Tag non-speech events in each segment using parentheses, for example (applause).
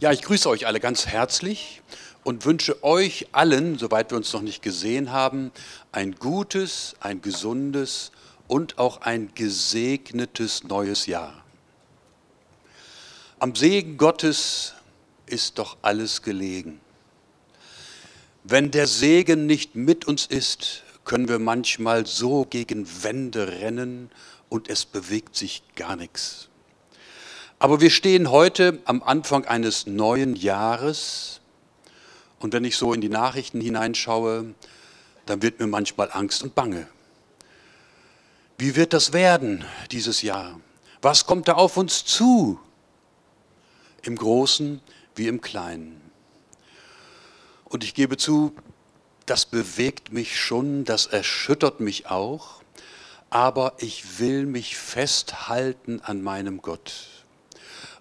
Ja, ich grüße euch alle ganz herzlich und wünsche euch allen, soweit wir uns noch nicht gesehen haben, ein gutes, ein gesundes und auch ein gesegnetes neues Jahr. Am Segen Gottes ist doch alles gelegen. Wenn der Segen nicht mit uns ist, können wir manchmal so gegen Wände rennen und es bewegt sich gar nichts. Aber wir stehen heute am Anfang eines neuen Jahres und wenn ich so in die Nachrichten hineinschaue, dann wird mir manchmal Angst und Bange. Wie wird das werden dieses Jahr? Was kommt da auf uns zu? Im Großen wie im Kleinen. Und ich gebe zu, das bewegt mich schon, das erschüttert mich auch, aber ich will mich festhalten an meinem Gott.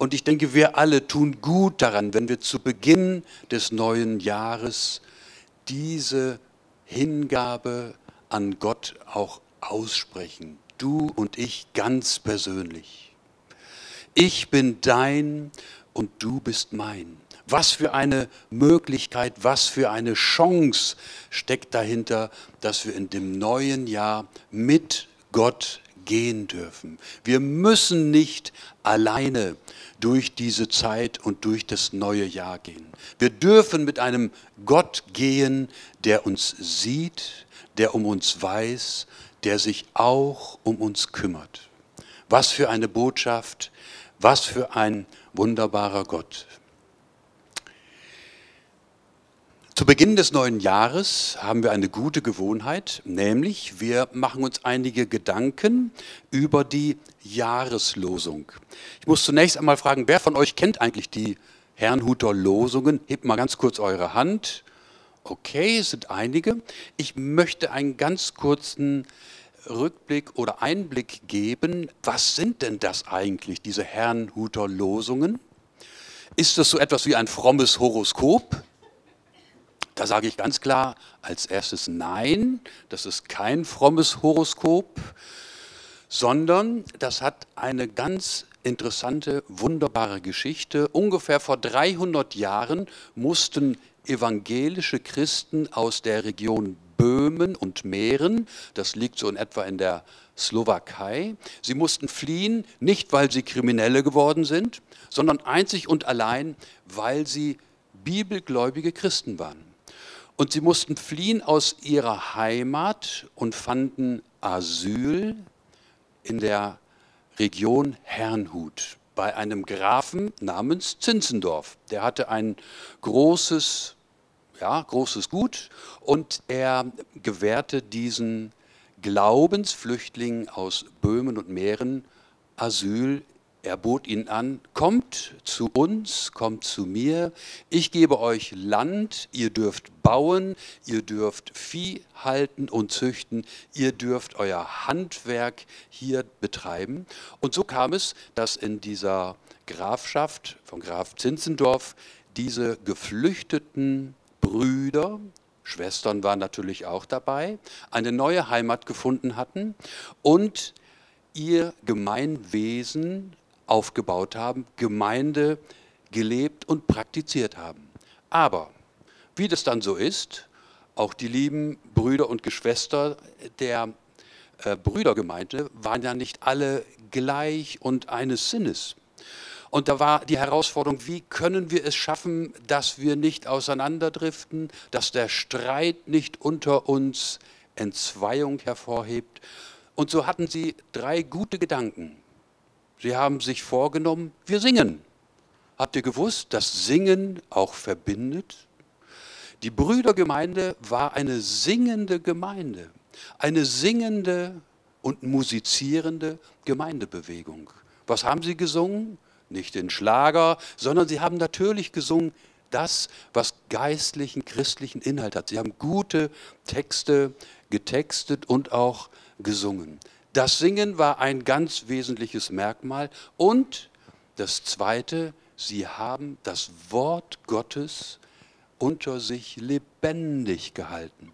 Und ich denke, wir alle tun gut daran, wenn wir zu Beginn des neuen Jahres diese Hingabe an Gott auch aussprechen. Du und ich ganz persönlich. Ich bin dein und du bist mein. Was für eine Möglichkeit, was für eine Chance steckt dahinter, dass wir in dem neuen Jahr mit Gott gehen dürfen. Wir müssen nicht alleine durch diese Zeit und durch das neue Jahr gehen. Wir dürfen mit einem Gott gehen, der uns sieht, der um uns weiß, der sich auch um uns kümmert. Was für eine Botschaft, was für ein wunderbarer Gott. Zu Beginn des neuen Jahres haben wir eine gute Gewohnheit, nämlich wir machen uns einige Gedanken über die Jahreslosung. Ich muss zunächst einmal fragen, wer von euch kennt eigentlich die Herrnhuter Losungen? Hebt mal ganz kurz eure Hand. Okay, es sind einige. Ich möchte einen ganz kurzen Rückblick oder Einblick geben. Was sind denn das eigentlich, diese Herrnhuter Losungen? Ist das so etwas wie ein frommes Horoskop? Da sage ich ganz klar als erstes Nein, das ist kein frommes Horoskop, sondern das hat eine ganz interessante, wunderbare Geschichte. Ungefähr vor 300 Jahren mussten evangelische Christen aus der Region Böhmen und Mähren, das liegt so in etwa in der Slowakei, sie mussten fliehen, nicht weil sie Kriminelle geworden sind, sondern einzig und allein, weil sie bibelgläubige Christen waren. Und sie mussten fliehen aus ihrer Heimat und fanden Asyl in der Region Herrnhut bei einem Grafen namens Zinzendorf. Der hatte ein großes, ja, großes Gut und er gewährte diesen Glaubensflüchtlingen aus Böhmen und Mähren Asyl er bot ihnen an, kommt zu uns, kommt zu mir, ich gebe euch Land, ihr dürft bauen, ihr dürft Vieh halten und züchten, ihr dürft euer Handwerk hier betreiben. Und so kam es, dass in dieser Grafschaft von Graf Zinzendorf diese geflüchteten Brüder, Schwestern waren natürlich auch dabei, eine neue Heimat gefunden hatten und ihr Gemeinwesen aufgebaut haben, Gemeinde gelebt und praktiziert haben. Aber wie das dann so ist, auch die lieben Brüder und Geschwister der äh, Brüdergemeinde waren ja nicht alle gleich und eines Sinnes. Und da war die Herausforderung, wie können wir es schaffen, dass wir nicht auseinanderdriften, dass der Streit nicht unter uns Entzweiung hervorhebt. Und so hatten sie drei gute Gedanken. Sie haben sich vorgenommen, wir singen. Habt ihr gewusst, dass Singen auch verbindet? Die Brüdergemeinde war eine singende Gemeinde, eine singende und musizierende Gemeindebewegung. Was haben sie gesungen? Nicht den Schlager, sondern sie haben natürlich gesungen das, was geistlichen, christlichen Inhalt hat. Sie haben gute Texte getextet und auch gesungen. Das Singen war ein ganz wesentliches Merkmal. Und das Zweite, sie haben das Wort Gottes unter sich lebendig gehalten.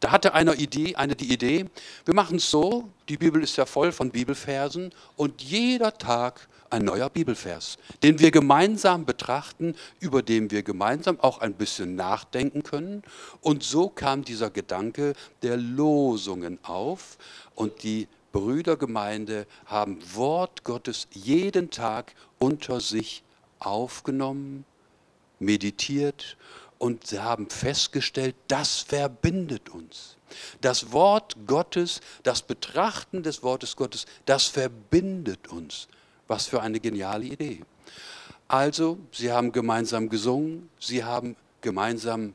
Da hatte einer Idee, eine die Idee, wir machen es so, die Bibel ist ja voll von Bibelversen und jeder Tag ein neuer Bibelvers, den wir gemeinsam betrachten, über den wir gemeinsam auch ein bisschen nachdenken können. Und so kam dieser Gedanke der Losungen auf und die Brüdergemeinde haben Wort Gottes jeden Tag unter sich aufgenommen, meditiert und sie haben festgestellt, das verbindet uns. Das Wort Gottes, das Betrachten des Wortes Gottes, das verbindet uns. Was für eine geniale Idee. Also, sie haben gemeinsam gesungen, sie haben gemeinsam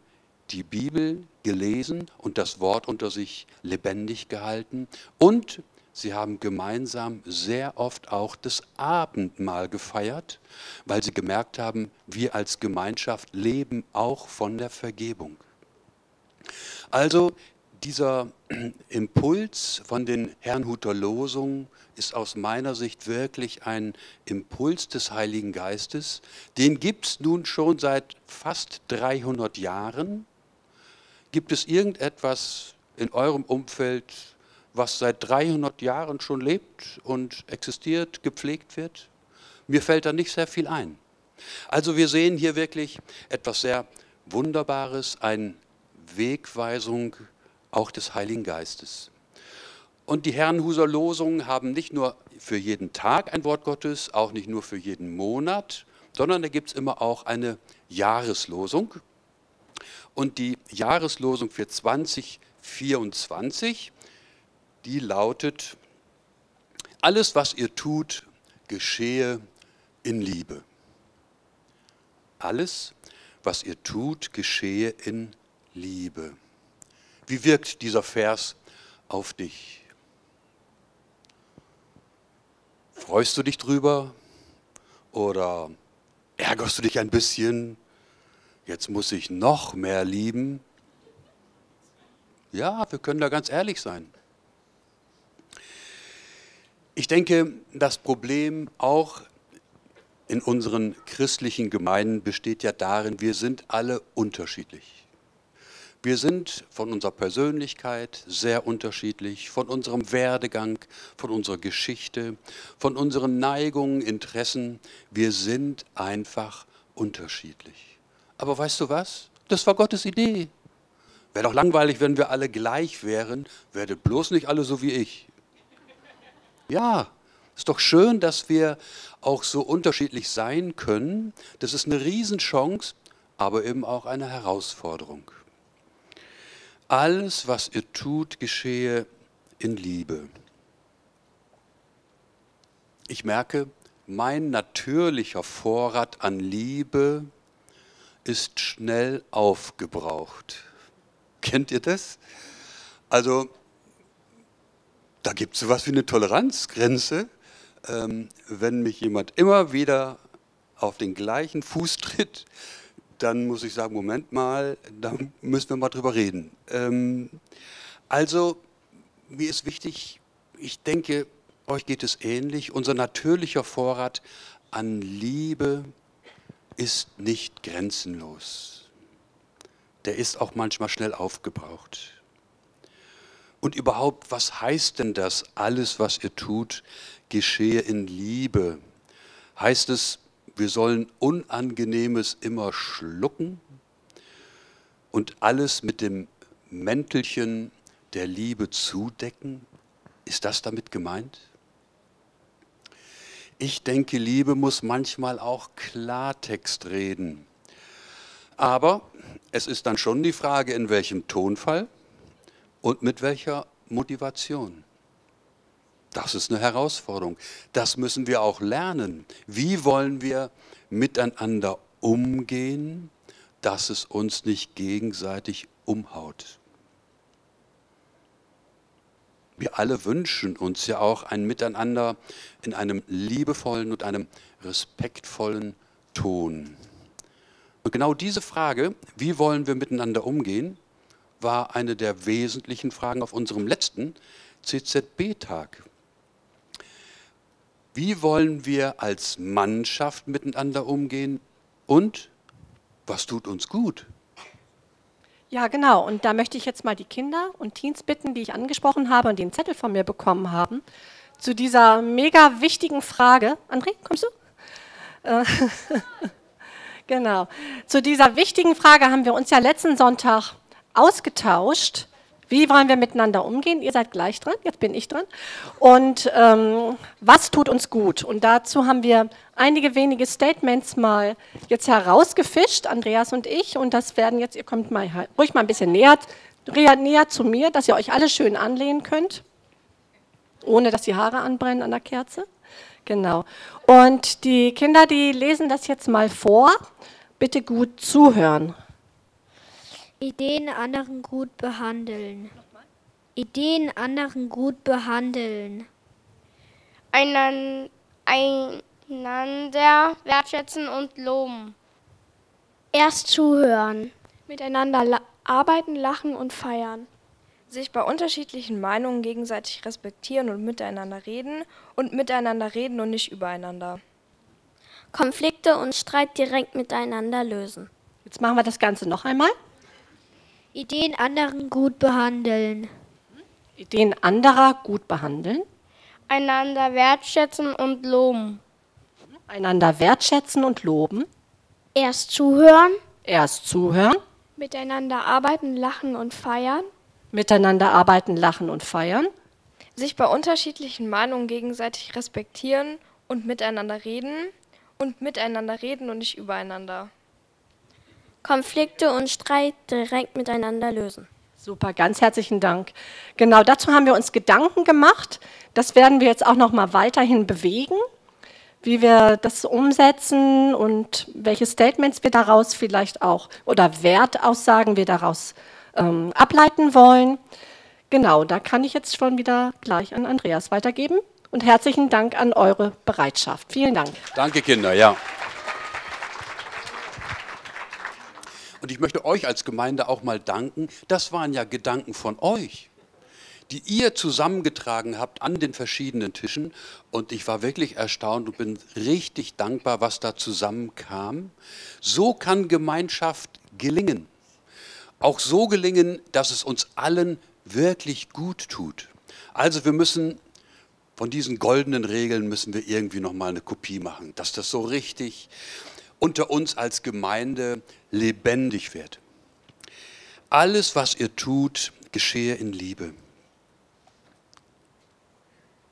die Bibel gelesen und das Wort unter sich lebendig gehalten und sie haben gemeinsam sehr oft auch das Abendmahl gefeiert, weil sie gemerkt haben, wir als Gemeinschaft leben auch von der Vergebung. Also dieser (clears throat) Impuls von den Herrnhuter Losungen ist aus meiner Sicht wirklich ein Impuls des Heiligen Geistes. Den gibt es nun schon seit fast 300 Jahren. Gibt es irgendetwas in eurem Umfeld, was seit 300 Jahren schon lebt und existiert, gepflegt wird? Mir fällt da nicht sehr viel ein. Also wir sehen hier wirklich etwas sehr Wunderbares, eine Wegweisung auch des Heiligen Geistes. Und die Herrenhuser Losungen haben nicht nur für jeden Tag ein Wort Gottes, auch nicht nur für jeden Monat, sondern da gibt es immer auch eine Jahreslosung. Und die Jahreslosung für 2024, die lautet, alles, was ihr tut, geschehe in Liebe. Alles, was ihr tut, geschehe in Liebe. Wie wirkt dieser Vers auf dich? Freust du dich drüber oder ärgerst du dich ein bisschen? Jetzt muss ich noch mehr lieben. Ja, wir können da ganz ehrlich sein. Ich denke, das Problem auch in unseren christlichen Gemeinden besteht ja darin, wir sind alle unterschiedlich. Wir sind von unserer Persönlichkeit sehr unterschiedlich, von unserem Werdegang, von unserer Geschichte, von unseren Neigungen, Interessen. Wir sind einfach unterschiedlich. Aber weißt du was? Das war Gottes Idee. Wäre doch langweilig, wenn wir alle gleich wären. Werdet bloß nicht alle so wie ich. Ja, ist doch schön, dass wir auch so unterschiedlich sein können. Das ist eine Riesenchance, aber eben auch eine Herausforderung alles, was ihr tut, geschehe in Liebe. Ich merke, mein natürlicher Vorrat an Liebe ist schnell aufgebraucht. Kennt ihr das? Also, da gibt es sowas wie eine Toleranzgrenze. Ähm, wenn mich jemand immer wieder auf den gleichen Fuß tritt, dann muss ich sagen, Moment mal, da müssen wir mal drüber reden. Ähm, also, mir ist wichtig, ich denke, euch geht es ähnlich, unser natürlicher Vorrat an Liebe ist nicht grenzenlos. Der ist auch manchmal schnell aufgebraucht. Und überhaupt, was heißt denn das? Alles, was ihr tut, geschehe in Liebe. Heißt es, wir sollen Unangenehmes immer schlucken und alles mit dem Mäntelchen der Liebe zudecken. Ist das damit gemeint? Ich denke, Liebe muss manchmal auch Klartext reden. Aber es ist dann schon die Frage, in welchem Tonfall und mit welcher Motivation. Das ist eine Herausforderung. Das müssen wir auch lernen. Wie wollen wir miteinander umgehen, dass es uns nicht gegenseitig umhaut? Wir alle wünschen uns ja auch ein Miteinander in einem liebevollen und einem respektvollen Ton. Und genau diese Frage, wie wollen wir miteinander umgehen, war eine der wesentlichen Fragen auf unserem letzten CZB-Tag. Wie wollen wir als Mannschaft miteinander umgehen und was tut uns gut? Ja, genau. Und da möchte ich jetzt mal die Kinder und Teens bitten, die ich angesprochen habe und einen Zettel von mir bekommen haben, zu dieser mega wichtigen Frage. André, kommst du? Äh, (laughs) genau. Zu dieser wichtigen Frage haben wir uns ja letzten Sonntag ausgetauscht. Wie wollen wir miteinander umgehen? Ihr seid gleich dran, jetzt bin ich dran. Und ähm, was tut uns gut? Und dazu haben wir einige wenige Statements mal jetzt herausgefischt, Andreas und ich. Und das werden jetzt, ihr kommt mal ruhig mal ein bisschen näher, näher zu mir, dass ihr euch alle schön anlehnen könnt, ohne dass die Haare anbrennen an der Kerze. Genau. Und die Kinder, die lesen das jetzt mal vor. Bitte gut zuhören. Ideen anderen gut behandeln. Ideen anderen gut behandeln. Einan, einander wertschätzen und loben. Erst zuhören. Miteinander la arbeiten, lachen und feiern. Sich bei unterschiedlichen Meinungen gegenseitig respektieren und miteinander reden und miteinander reden und nicht übereinander. Konflikte und Streit direkt miteinander lösen. Jetzt machen wir das Ganze noch einmal. Ideen anderen gut behandeln. Ideen anderer gut behandeln. Einander wertschätzen und loben. Einander wertschätzen und loben. Erst zuhören. Erst zuhören. Miteinander arbeiten, lachen und feiern. Miteinander arbeiten, lachen und feiern. Sich bei unterschiedlichen Meinungen gegenseitig respektieren und miteinander reden. Und miteinander reden und nicht übereinander. Konflikte und Streit direkt miteinander lösen. Super, ganz herzlichen Dank. Genau dazu haben wir uns Gedanken gemacht. Das werden wir jetzt auch noch mal weiterhin bewegen, wie wir das umsetzen und welche Statements wir daraus vielleicht auch oder Wertaussagen wir daraus ähm, ableiten wollen. Genau, da kann ich jetzt schon wieder gleich an Andreas weitergeben. Und herzlichen Dank an eure Bereitschaft. Vielen Dank. Danke, Kinder, ja. Und ich möchte euch als Gemeinde auch mal danken. Das waren ja Gedanken von euch, die ihr zusammengetragen habt an den verschiedenen Tischen. Und ich war wirklich erstaunt und bin richtig dankbar, was da zusammenkam. So kann Gemeinschaft gelingen. Auch so gelingen, dass es uns allen wirklich gut tut. Also wir müssen von diesen goldenen Regeln müssen wir irgendwie noch mal eine Kopie machen, dass das so richtig unter uns als Gemeinde lebendig wird. Alles, was ihr tut, geschehe in Liebe.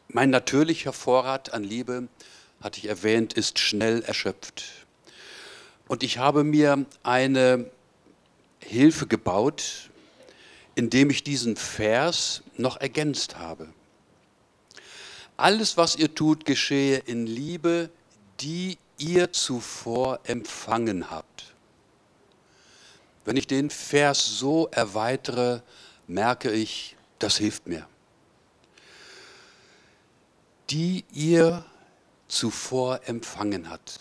Mein natürlicher Vorrat an Liebe, hatte ich erwähnt, ist schnell erschöpft. Und ich habe mir eine Hilfe gebaut, indem ich diesen Vers noch ergänzt habe. Alles, was ihr tut, geschehe in Liebe, die ihr zuvor empfangen habt. Wenn ich den Vers so erweitere, merke ich, das hilft mir. Die ihr zuvor empfangen habt.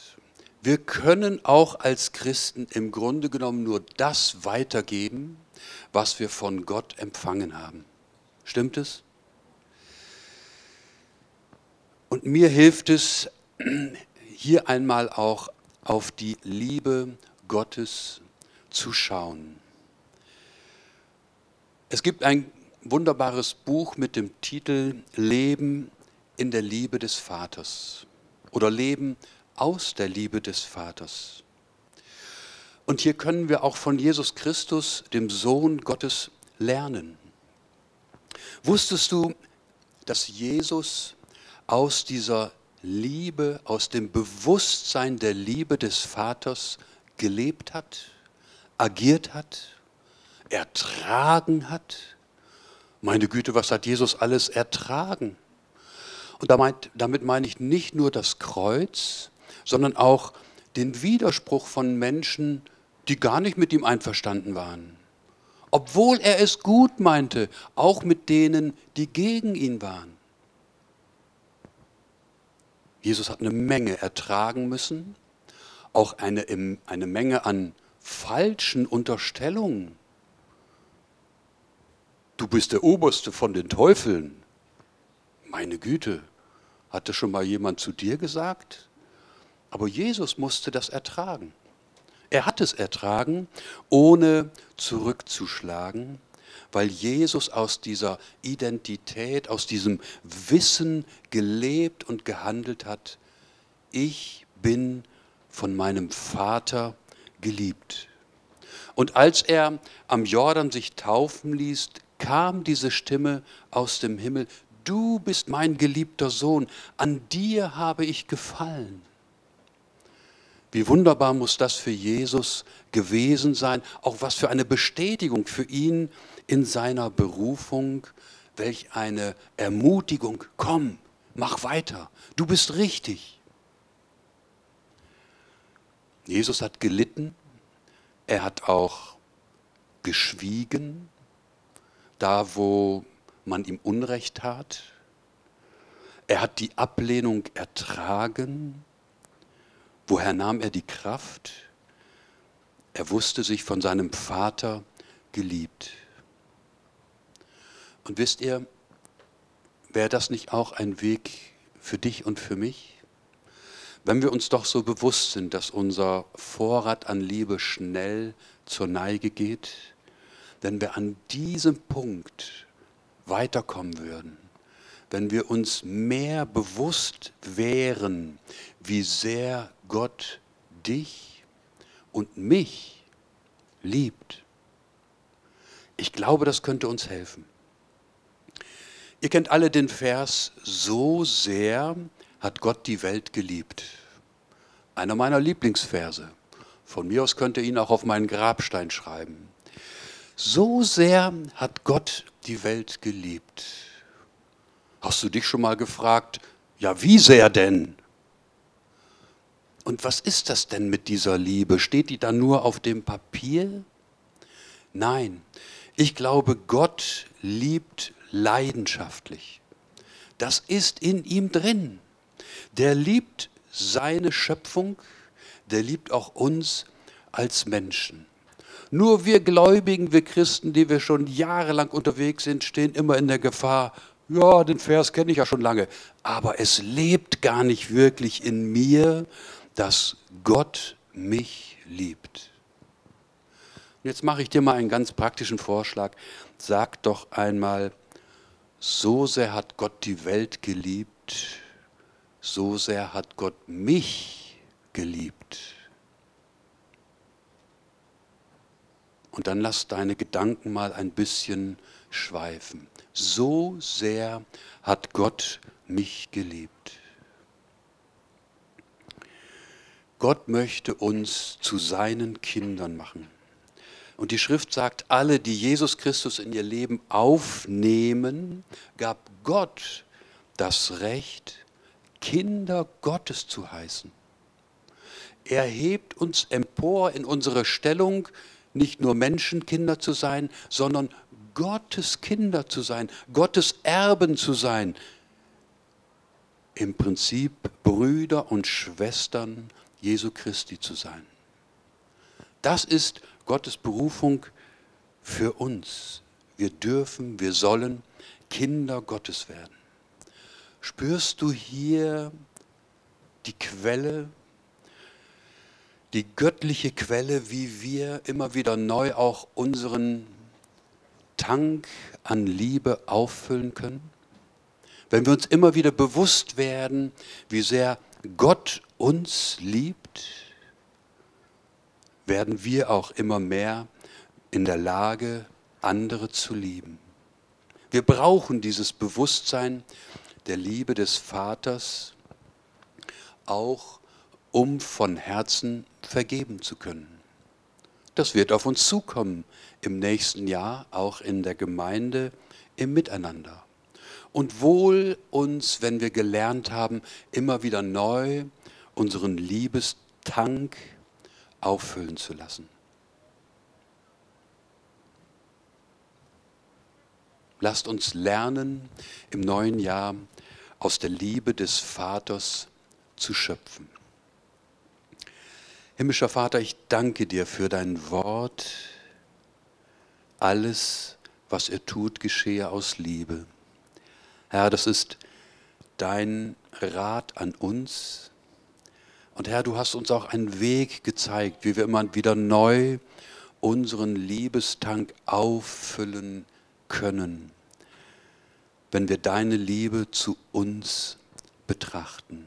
Wir können auch als Christen im Grunde genommen nur das weitergeben, was wir von Gott empfangen haben. Stimmt es? Und mir hilft es, hier einmal auch auf die Liebe Gottes zu schauen. Es gibt ein wunderbares Buch mit dem Titel Leben in der Liebe des Vaters oder Leben aus der Liebe des Vaters. Und hier können wir auch von Jesus Christus, dem Sohn Gottes, lernen. Wusstest du, dass Jesus aus dieser Liebe, aus dem Bewusstsein der Liebe des Vaters gelebt hat, agiert hat, ertragen hat. Meine Güte, was hat Jesus alles ertragen? Und damit, meine ich nicht nur das Kreuz, sondern auch den Widerspruch von Menschen, die gar nicht mit ihm einverstanden waren. Obwohl er es gut meinte, auch mit denen, die gegen ihn waren. Jesus hat eine Menge ertragen müssen, auch eine, eine Menge an falschen Unterstellungen. Du bist der Oberste von den Teufeln. Meine Güte, hatte schon mal jemand zu dir gesagt? Aber Jesus musste das ertragen. Er hat es ertragen, ohne zurückzuschlagen, weil Jesus aus dieser Identität, aus diesem Wissen gelebt und gehandelt hat, ich bin von meinem Vater geliebt. Und als er am Jordan sich taufen ließ, kam diese Stimme aus dem Himmel, du bist mein geliebter Sohn, an dir habe ich gefallen. Wie wunderbar muss das für Jesus gewesen sein, auch was für eine Bestätigung für ihn in seiner Berufung, welch eine Ermutigung, komm, mach weiter, du bist richtig. Jesus hat gelitten, er hat auch geschwiegen, da wo man ihm Unrecht tat. Er hat die Ablehnung ertragen. Woher nahm er die Kraft? Er wusste sich von seinem Vater geliebt. Und wisst ihr, wäre das nicht auch ein Weg für dich und für mich? Wenn wir uns doch so bewusst sind, dass unser Vorrat an Liebe schnell zur Neige geht, wenn wir an diesem Punkt weiterkommen würden, wenn wir uns mehr bewusst wären, wie sehr Gott dich und mich liebt. Ich glaube, das könnte uns helfen. Ihr kennt alle den Vers, so sehr hat Gott die Welt geliebt. Einer meiner Lieblingsverse. Von mir aus könnt ihr ihn auch auf meinen Grabstein schreiben. So sehr hat Gott die Welt geliebt. Hast du dich schon mal gefragt, ja, wie sehr denn? Und was ist das denn mit dieser Liebe? Steht die da nur auf dem Papier? Nein, ich glaube, Gott liebt leidenschaftlich. Das ist in ihm drin. Der liebt seine Schöpfung, der liebt auch uns als Menschen. Nur wir Gläubigen, wir Christen, die wir schon jahrelang unterwegs sind, stehen immer in der Gefahr, ja, den Vers kenne ich ja schon lange, aber es lebt gar nicht wirklich in mir, dass Gott mich liebt. Und jetzt mache ich dir mal einen ganz praktischen Vorschlag. Sag doch einmal, so sehr hat Gott die Welt geliebt, so sehr hat Gott mich geliebt. Und dann lass deine Gedanken mal ein bisschen schweifen. So sehr hat Gott mich geliebt. Gott möchte uns zu seinen Kindern machen. Und die Schrift sagt, alle, die Jesus Christus in ihr Leben aufnehmen, gab Gott das Recht, Kinder Gottes zu heißen. Er hebt uns empor in unsere Stellung, nicht nur Menschenkinder zu sein, sondern Gottes Kinder zu sein, Gottes Erben zu sein. Im Prinzip Brüder und Schwestern Jesu Christi zu sein. Das ist Gottes Berufung für uns. Wir dürfen, wir sollen Kinder Gottes werden. Spürst du hier die Quelle die göttliche Quelle, wie wir immer wieder neu auch unseren Tank an Liebe auffüllen können? Wenn wir uns immer wieder bewusst werden, wie sehr Gott uns liebt, werden wir auch immer mehr in der Lage, andere zu lieben. Wir brauchen dieses Bewusstsein der Liebe des Vaters auch um von Herzen vergeben zu können. Das wird auf uns zukommen im nächsten Jahr, auch in der Gemeinde, im Miteinander. Und wohl uns, wenn wir gelernt haben, immer wieder neu unseren Liebestank auffüllen zu lassen. Lasst uns lernen, im neuen Jahr aus der Liebe des Vaters zu schöpfen. Himmlischer Vater, ich danke dir für dein Wort. Alles, was er tut, geschehe aus Liebe. Herr, das ist dein Rat an uns, Und Herr, du hast uns auch einen Weg gezeigt, wie wir immer wieder neu unseren Liebestank auffüllen können, wenn wir deine Liebe zu uns betrachten.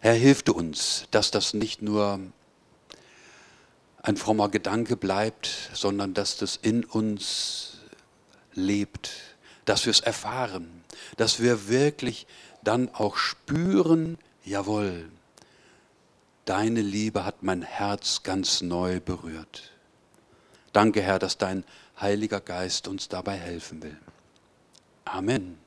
Herr, hilf du uns, dass das nicht nur ein frommer Gedanke bleibt, sondern dass das in uns lebt, dass wir es erfahren, dass wir wirklich dann auch spüren, jawohl, deine Liebe hat mein Herz ganz neu berührt. Danke, Herr, dass dein Heiliger Geist uns dabei helfen will. Amen.